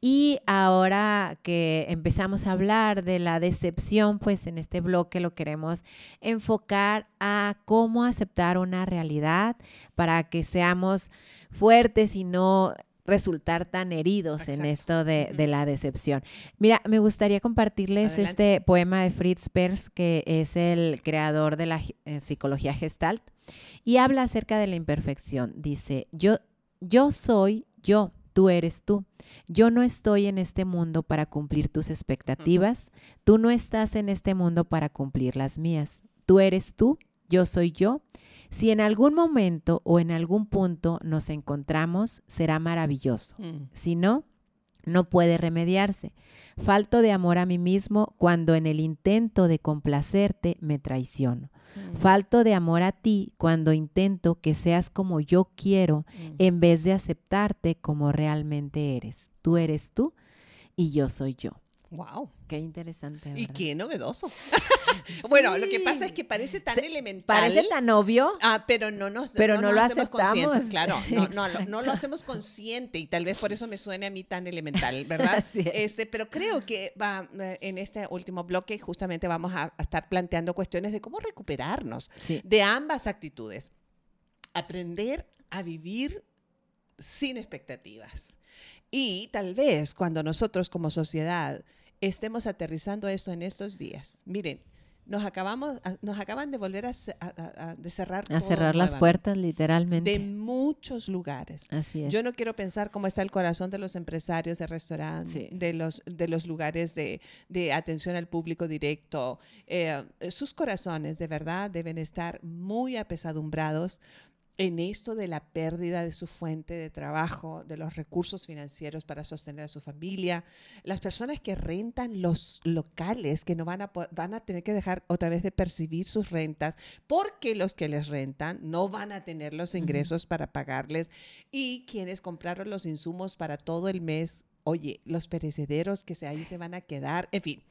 y ahora que empezamos a hablar de la decepción, pues en este bloque lo queremos enfocar a cómo aceptar una realidad para que seamos fuertes y no resultar tan heridos en esto de, la decepción. Mira, me gustaría compartirles este poema de Fritz Perls, que es el creador de la eh, psicología gestalt, y habla acerca de la imperfección. Dice, yo, yo soy yo, tú eres tú. Yo no estoy en este mundo para cumplir tus expectativas, tú no estás en este mundo para cumplir las mías. Tú eres tú, yo soy yo si en algún momento o en algún punto nos encontramos, será maravilloso. Mm. Si no, no puede remediarse. Falto de amor a mí mismo cuando en el intento de complacerte me traiciono. Mm. Falto de amor a ti cuando intento que seas como yo quiero mm. en vez de aceptarte como realmente eres. Tú eres tú y yo soy yo. Wow. Qué interesante. Y qué novedoso. bueno, lo que pasa es que parece tan elemental. Parece tan obvio. Ah, pero no nos, pero no, lo hacemos consciente. Claro, no, no, no, lo hacemos consciente y tal vez por eso me suene a mí tan elemental, ¿verdad? este, pero creo que va eh, en este último bloque justamente vamos a, estar planteando cuestiones de cómo recuperarnos de ambas actitudes. Aprender a vivir sin expectativas. Y tal vez cuando nosotros como sociedad estemos aterrizando eso en estos días. Miren, nos acabamos, nos acaban de volver a, de cerrar. A cerrar las puertas, literalmente. De muchos lugares. Así es. Yo no quiero pensar cómo está el corazón de los empresarios de restaurantes, de, los, de los lugares de, de atención al público directo. Eh, sus corazones, de verdad, deben estar muy apesadumbrados en esto de la pérdida de su fuente de trabajo, de los recursos financieros para sostener a su familia, las personas que rentan los locales, que no van a, van a tener que dejar otra vez de percibir sus rentas, porque los que les rentan no van a tener los ingresos para pagarles y quienes compraron los insumos para todo el mes, oye, los perecederos que se, ahí se van a quedar, en fin.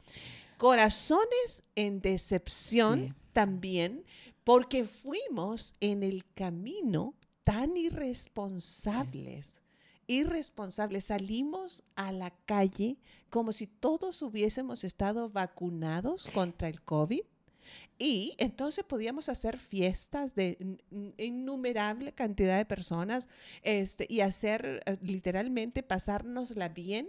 Corazones en decepción también porque fuimos en el camino tan irresponsables. Irresponsables. Salimos a la calle como si todos hubiésemos estado vacunados contra el COVID. Y entonces podíamos hacer fiestas de innumerable cantidad de personas este, y hacer eh, literalmente pasárnosla bien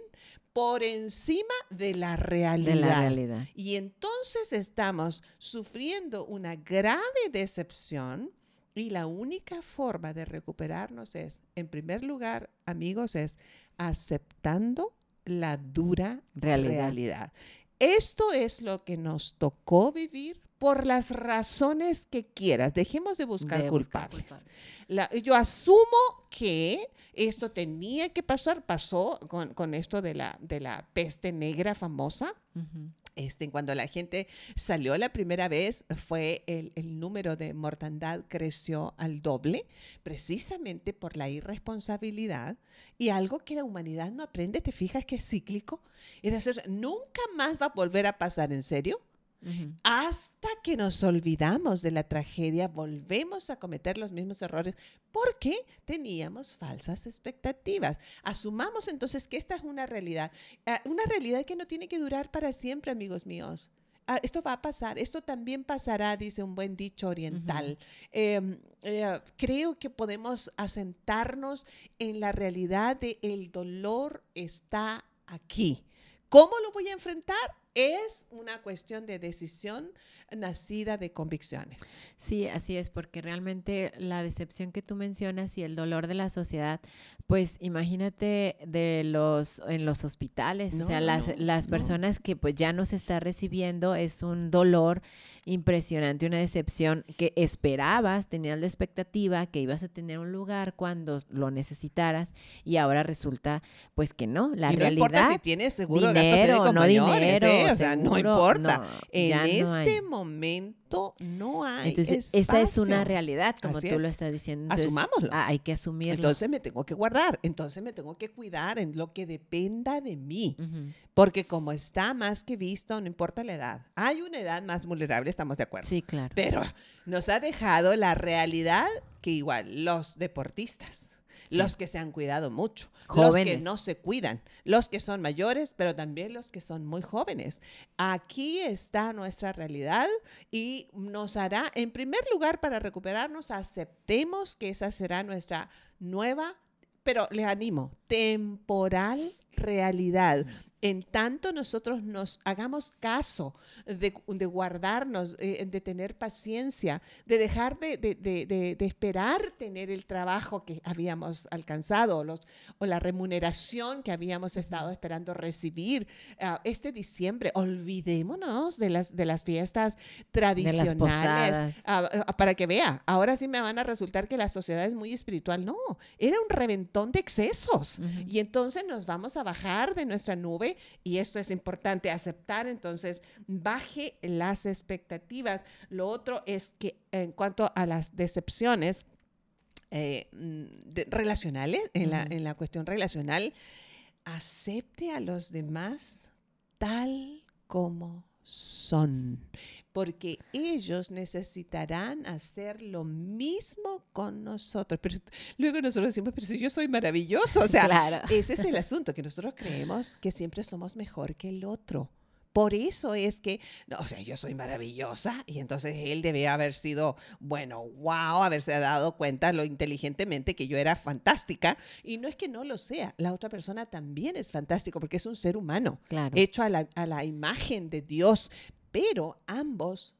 por encima de la realidad. Y entonces estamos sufriendo una grave decepción y la única forma de recuperarnos es, en primer lugar, amigos, es aceptando la dura realidad. Esto es lo que nos tocó vivir por las razones que quieras. Dejemos de buscar culpables. yo asumo que esto tenía que pasar, pasó con, esto de la, de la peste negra famosa. Este, cuando la gente salió la primera vez, fue el, el, número de mortandad creció al doble, precisamente por la irresponsabilidad y algo que la humanidad no aprende, te fijas que es cíclico. Es decir, nunca más va a volver a pasar, ¿en serio? Hasta que nos olvidamos de la tragedia, volvemos a cometer los mismos errores porque teníamos falsas expectativas. Asumamos entonces que esta es una realidad, ah, una realidad que no tiene que durar para siempre, amigos míos. Ah, esto va a pasar, esto también pasará, dice un buen dicho oriental. Em, eh, creo que podemos asentarnos en la realidad de el dolor está aquí. ¿Cómo lo voy a enfrentar? Es una cuestión de decisión nacida de convicciones. Sí, así es, porque realmente la decepción que tú mencionas y el dolor de la sociedad, pues imagínate de los en los hospitales, o sea, las, las personas que pues ya no se está recibiendo es un dolor impresionante, una decepción que esperabas, tenías la expectativa que ibas a tener un lugar cuando lo necesitaras y ahora resulta pues que no, la y no importa si tienes seguro dinero, no dinero, ¿eh? o sea, no importa. en este momento no hay Entonces, esa es una realidad, como tú lo estás diciendo. Asumámoslo. Ah, hay que asumirlo. Entonces me tengo que guardar, entonces me tengo que cuidar en lo que dependa de mí. Porque como está más que visto, no importa la edad. Hay una edad más vulnerable, estamos de acuerdo. Sí, claro. Pero nos ha dejado la realidad que igual los deportistas, los que se han cuidado mucho, los que no se cuidan, los que son mayores, pero también los que son muy jóvenes. Aquí está nuestra realidad y nos hará, en primer lugar, para recuperarnos, aceptemos que esa será nuestra nueva, pero les animo, temporal realidad en tanto nosotros nos hagamos caso de, guardarnos, eh, de tener paciencia, de dejar de, esperar tener el trabajo que habíamos alcanzado los, o la remuneración que habíamos estado esperando recibir ah, este diciembre. Olvidémonos de las, de las fiestas tradicionales. Ah, ah, para que vea, ahora sí me van a resultar que la sociedad es muy espiritual. No, era un reventón de excesos. Y entonces nos vamos a bajar de nuestra nube y esto es importante aceptar, entonces baje las expectativas. Lo otro es que en cuanto a las decepciones eh, relacionales, en, la, en la cuestión relacional, acepte a los demás tal como son, porque ellos necesitarán hacer lo mismo con nosotros. Pero luego nosotros decimos, pero si yo soy maravilloso, o sea, ese es el asunto, que nosotros creemos que siempre somos mejor que el otro. Por eso es que, no, o sea, yo soy maravillosa y entonces él debe haber sido, bueno, wow, haberse dado cuenta lo inteligentemente que yo era fantástica. Y no es que no lo sea, la otra persona también es fantástico porque es un ser humano, hecho a la, a la imagen de Dios, pero ambos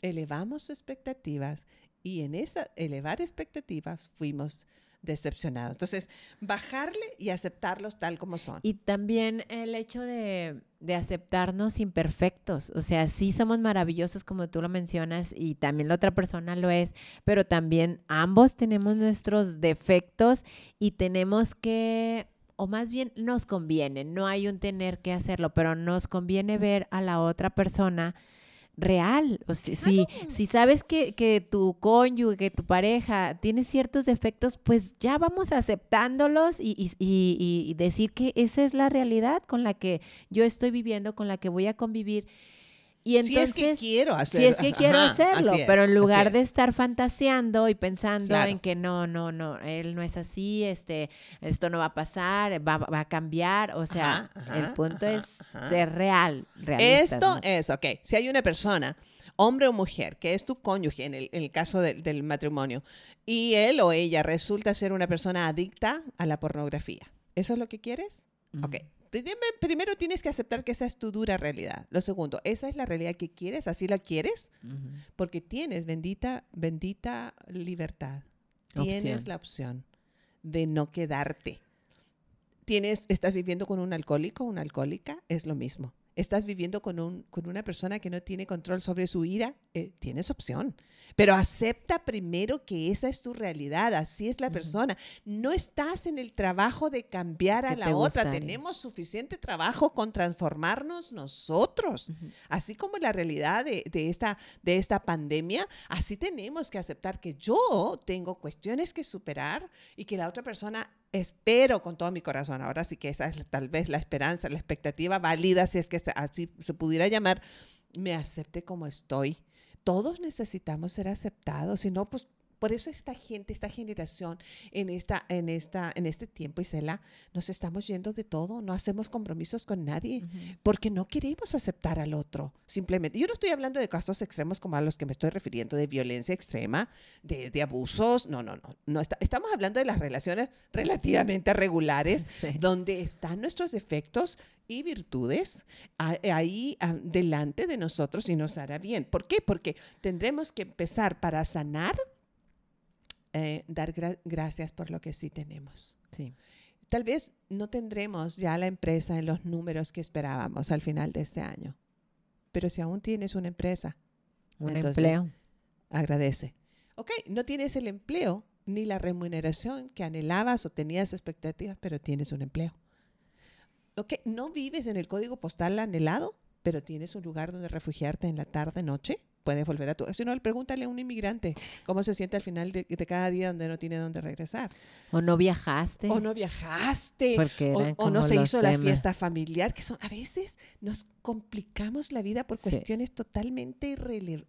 elevamos expectativas y en esa elevar expectativas fuimos decepcionados. Entonces, bajarle y aceptarlos tal como son. Y también el hecho de, aceptarnos imperfectos. O sea, sí somos maravillosos como tú lo mencionas y también la otra persona lo es, pero también ambos tenemos nuestros defectos y tenemos que o más bien nos conviene, no hay un tener que hacerlo, pero nos conviene ver a la otra persona real. O si, si, sabes que, que, tu cónyuge, que tu pareja tiene ciertos defectos, pues ya vamos aceptándolos y, y, y, decir que esa es la realidad con la que yo estoy viviendo, con la que voy a convivir. Y entonces, si es que quiero hacerlo. Si es que quiero hacerlo, pero en lugar de estar fantaseando y pensando en que no, no, no, él no es así, este, esto no va a pasar, va, va a cambiar, o sea, el punto es ser real. Esto es, ok, si hay una persona, hombre o mujer, que es tu cónyuge en el, caso del matrimonio, y él o ella resulta ser una persona adicta a la pornografía, ¿eso es lo que quieres? Ok, primero tienes que aceptar que esa es tu dura realidad. Lo segundo, esa es la realidad que quieres, así la quieres, porque tienes bendita, bendita libertad. Tienes la opción de no quedarte. Tienes, estás viviendo con un alcohólico, una alcohólica, es lo mismo. estás viviendo con, un, con una persona que no tiene control sobre su ira, eh, tienes opción. Pero acepta primero que esa es tu realidad, así es la persona. No estás en el trabajo de cambiar a la otra. Tenemos suficiente trabajo con transformarnos nosotros. Así como la realidad de, esta, de esta pandemia, así tenemos que aceptar que yo tengo cuestiones que superar y que la otra persona espero con todo mi corazón, ahora sí que esa es tal vez la esperanza, la expectativa válida, si es que así se pudiera llamar, me acepte como estoy. Todos necesitamos ser aceptados, si no, pues por eso esta gente, esta generación, en, esta, en, esta, en este tiempo, Isela, nos estamos yendo de todo, no hacemos compromisos con nadie, porque no queremos aceptar al otro, simplemente. Yo no estoy hablando de casos extremos como a los que me estoy refiriendo, de violencia extrema, de, de abusos, no, no, no. no estamos hablando de las relaciones relativamente regulares, donde están nuestros defectos y virtudes ahí delante de nosotros y nos hará bien. ¿Por qué? Porque tendremos que empezar para sanar eh, dar gracias por lo que sí tenemos. Sí. Tal vez no tendremos ya la empresa en los números que esperábamos al final de este año, pero si aún tienes una empresa, un empleo, agradece. Ok, no tienes el empleo ni la remuneración que anhelabas o tenías expectativas, pero tienes un empleo. Ok, no vives en el código postal anhelado, pero tienes un lugar donde refugiarte en la tarde, noche puedes volver a tu... Si no, pregúntale a un inmigrante cómo se siente al final de, cada día donde no tiene dónde regresar. O no viajaste. O no viajaste. o, no se hizo la fiesta familiar, que son a veces nos complicamos la vida por cuestiones totalmente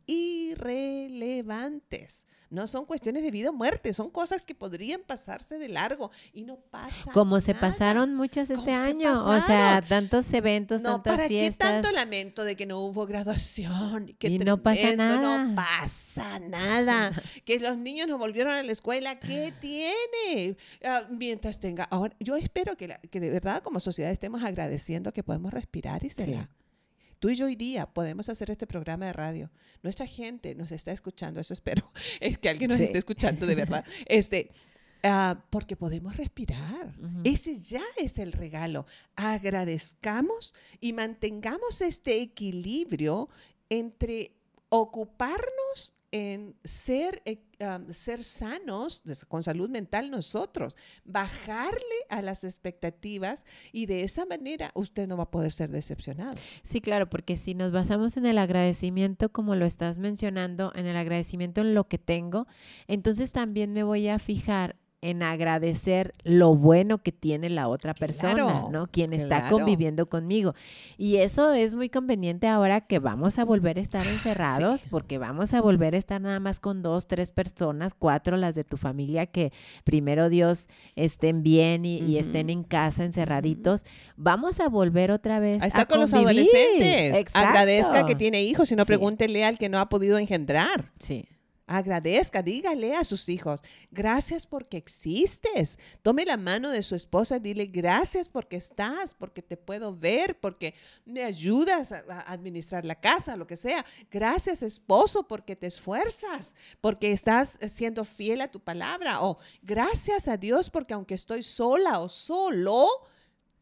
irrelevantes. No son cuestiones de vida o muerte, son cosas que podrían pasarse de largo y no pasa Como se pasaron muchas este año, o sea, tantos eventos, no, tantas ¿para fiestas. qué tanto lamento de que no hubo graduación? y no pasa nada. No pasa nada. que los niños no volvieron a la escuela, ¿qué tiene? Ah, mientras tenga... Ahora, yo espero que, que de verdad como sociedad estemos agradeciendo que podemos respirar y ser Tú y yo hoy día podemos hacer este programa de radio. Nuestra gente nos está escuchando, eso espero, es que alguien nos esté escuchando de verdad. Este, uh, porque podemos respirar. Ese ya es el regalo. Agradezcamos y mantengamos este equilibrio entre ocuparnos en ser, ser sanos con salud mental nosotros, bajarle a las expectativas y de esa manera usted no va a poder ser decepcionado. Sí, claro, porque si nos basamos en el agradecimiento, como lo estás mencionando, en el agradecimiento en lo que tengo, entonces también me voy a fijar en agradecer lo bueno que tiene la otra persona, ¿no? Quien está conviviendo conmigo. Y eso es muy conveniente ahora que vamos a volver a estar encerrados, porque vamos a volver a estar nada más con dos, tres personas, cuatro las de tu familia, que primero Dios estén bien y, estén en casa encerraditos. Vamos a volver otra vez a estar con los adolescentes. Agradezca que tiene hijos y no pregúntele al que no ha podido engendrar. Sí. Agradezca, dígale a sus hijos, gracias porque existes. Tome la mano de su esposa y dile, gracias porque estás, porque te puedo ver, porque me ayudas a administrar la casa, lo que sea. Gracias esposo porque te esfuerzas, porque estás siendo fiel a tu palabra. O gracias a Dios porque aunque estoy sola o solo,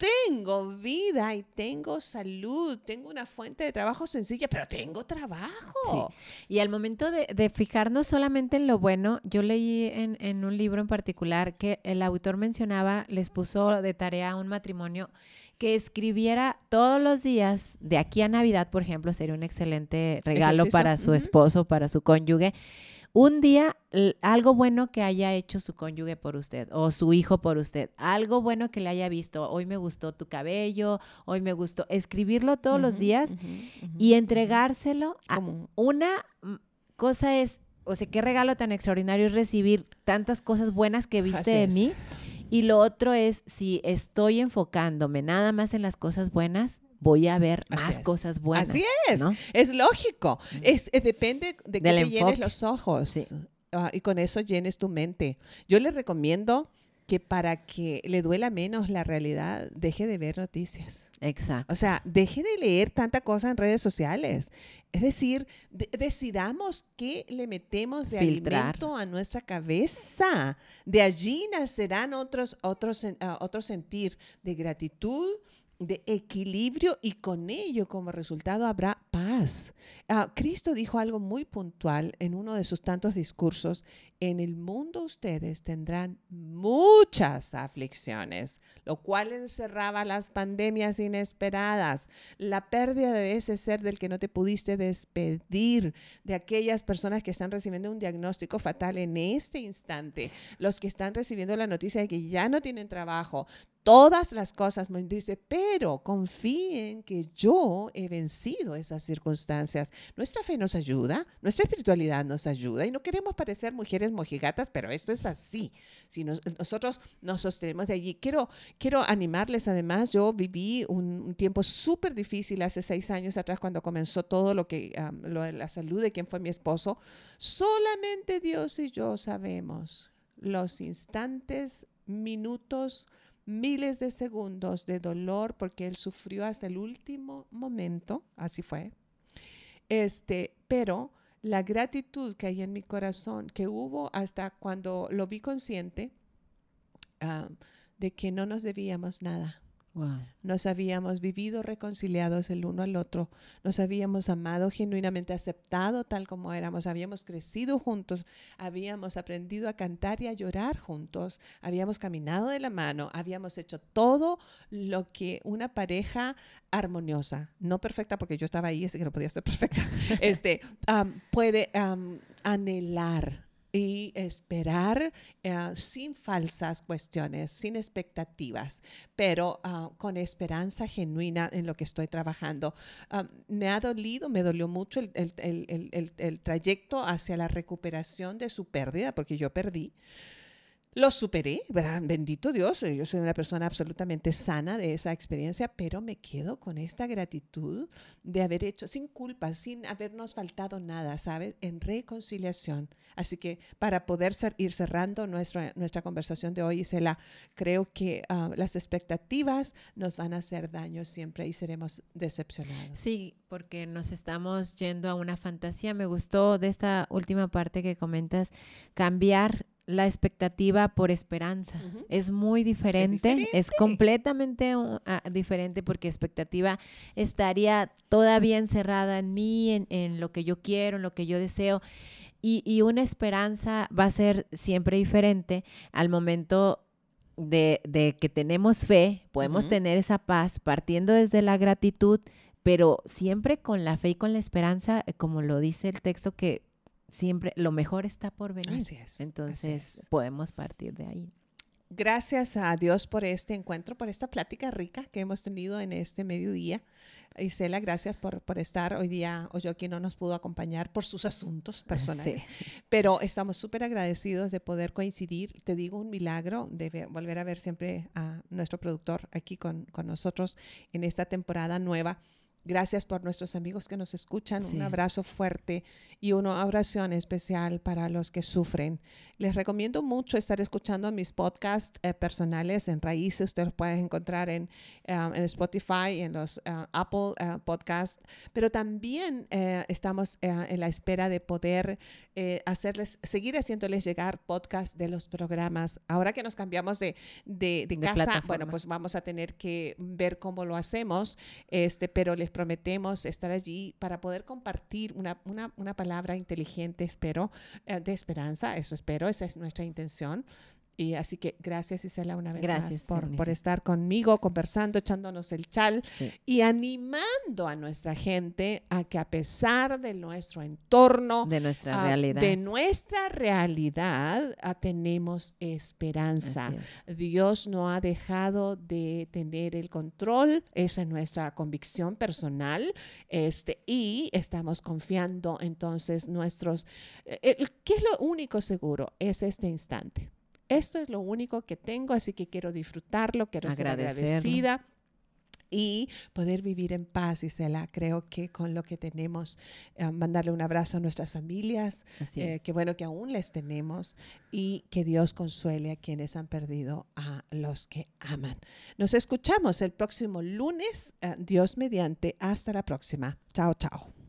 tengo vida y tengo salud, tengo una fuente de trabajo sencilla, pero tengo trabajo. Y al momento de, fijarnos solamente en lo bueno, yo leí en, en, un libro en particular que el autor mencionaba, les puso de tarea a un matrimonio que escribiera todos los días, de aquí a Navidad, por ejemplo, sería un excelente regalo para su esposo, para su cónyuge un día algo bueno que haya hecho su cónyuge por usted o su hijo por usted, algo bueno que le haya visto, hoy me gustó tu cabello, hoy me gustó, escribirlo todos los días y entregárselo a una cosa es, o sea, qué regalo tan extraordinario es recibir tantas cosas buenas que viste de mí. Y lo otro es, si estoy enfocándome nada más en las cosas buenas, voy a ver más cosas buenas. Así es, es lógico. Es, eh, depende de que llenes los ojos ah, y con eso llenes tu mente. Yo le recomiendo que para que le duela menos la realidad, deje de ver noticias. Exacto. O sea, deje de leer tanta cosa en redes sociales. Es decir, decidamos qué le metemos de alimento a nuestra cabeza. De allí nacerán otros, otros, uh, otro sentir de gratitud, de equilibrio y con ello como resultado habrá paz. Ah, Cristo dijo algo muy puntual en uno de sus tantos discursos. En el mundo ustedes tendrán muchas aflicciones, lo cual encerraba las pandemias inesperadas, la pérdida de ese ser del que no te pudiste despedir, de aquellas personas que están recibiendo un diagnóstico fatal en este instante, los que están recibiendo la noticia de que ya no tienen trabajo, todas las cosas, dice, pero confíen que yo he vencido esas circunstancias. Nuestra fe nos ayuda, nuestra espiritualidad nos ayuda y no queremos parecer mujeres mojigatas, pero esto es así. Si nosotros nos sostenemos de allí, quiero, quiero animarles además, yo viví un, tiempo súper difícil hace seis años atrás cuando comenzó todo lo que, lo de la salud de quien fue mi esposo. Solamente Dios y yo sabemos los instantes, minutos, miles de segundos de dolor porque él sufrió hasta el último momento, así fue. Este, pero la gratitud que hay en mi corazón, que hubo hasta cuando lo vi consciente, ah, de que no nos debíamos nada. Nos habíamos vivido reconciliados el uno al otro, nos habíamos amado genuinamente, aceptado tal como éramos, habíamos crecido juntos, habíamos aprendido a cantar y a llorar juntos, habíamos caminado de la mano, habíamos hecho todo lo que una pareja armoniosa, no perfecta porque yo estaba ahí, así que no podía ser perfecta, este, puede anhelar y esperar eh, sin falsas cuestiones, sin expectativas, pero ah, con esperanza genuina en lo que estoy trabajando. Ah, me ha dolido, me dolió mucho el, el, el, trayecto hacia la recuperación de su pérdida, porque yo perdí. Lo superé, bendito Dios, yo soy una persona absolutamente sana de esa experiencia, pero me quedo con esta gratitud de haber hecho sin culpa, sin habernos faltado nada, ¿sabes? En reconciliación. Así que para poder ir cerrando nuestra, nuestra conversación de hoy, Isela, creo que ah, las expectativas nos van a hacer daño siempre y seremos decepcionados. Sí, porque nos estamos yendo a una fantasía. Me gustó de esta última parte que comentas, cambiar la expectativa por esperanza. Es muy diferente, es, completamente diferente porque expectativa estaría todavía encerrada en mí, en, lo que yo quiero, en lo que yo deseo. Y, una esperanza va a ser siempre diferente al momento de, que tenemos fe, podemos tener esa paz partiendo desde la gratitud, pero siempre con la fe y con la esperanza, como lo dice el texto, que siempre lo mejor está por venir. Entonces podemos partir de ahí. Gracias a Dios por este encuentro, por esta plática rica que hemos tenido en este mediodía. Isela, gracias por, por estar hoy día. aquí no nos pudo acompañar por sus asuntos personales, pero estamos súper agradecidos de poder coincidir. Te digo un milagro de volver a ver siempre a nuestro productor aquí con, con nosotros en esta temporada nueva. Gracias por nuestros amigos que nos escuchan. Un abrazo fuerte y una oración especial para los que sufren. Les recomiendo mucho estar escuchando mis podcasts eh, personales en Raíces. Ustedes los pueden encontrar en, um, en Spotify, en los uh, Apple uh, Podcasts. Pero también uh, estamos en la espera de poder hacerles, seguir haciéndoles llegar podcasts de los programas. Ahora que nos cambiamos de, de, de, casa, bueno, pues vamos a tener que ver cómo lo hacemos. Este, pero les prometemos estar allí para poder compartir una, una, una palabra inteligente, espero, de esperanza. Eso espero esa es nuestra intención. Y así que gracias Isela una vez más por, por, estar conmigo, conversando, echándonos el chal y animando a nuestra gente a que a pesar de nuestro entorno, de nuestra realidad, de nuestra realidad tenemos esperanza. Dios no ha dejado de tener el control, esa es nuestra convicción personal, este, y estamos confiando entonces nuestros, eh, ¿qué es lo único seguro? Es este instante esto es lo único que tengo, así que quiero disfrutarlo, quiero ser agradecida y poder vivir en paz, Isela. Creo que con lo que tenemos, eh, mandarle un abrazo a nuestras familias, eh, qué bueno que aún les tenemos y que Dios consuele a quienes han perdido a los que aman. Nos escuchamos el próximo lunes, eh, Dios mediante. Hasta la próxima. Chao, chao.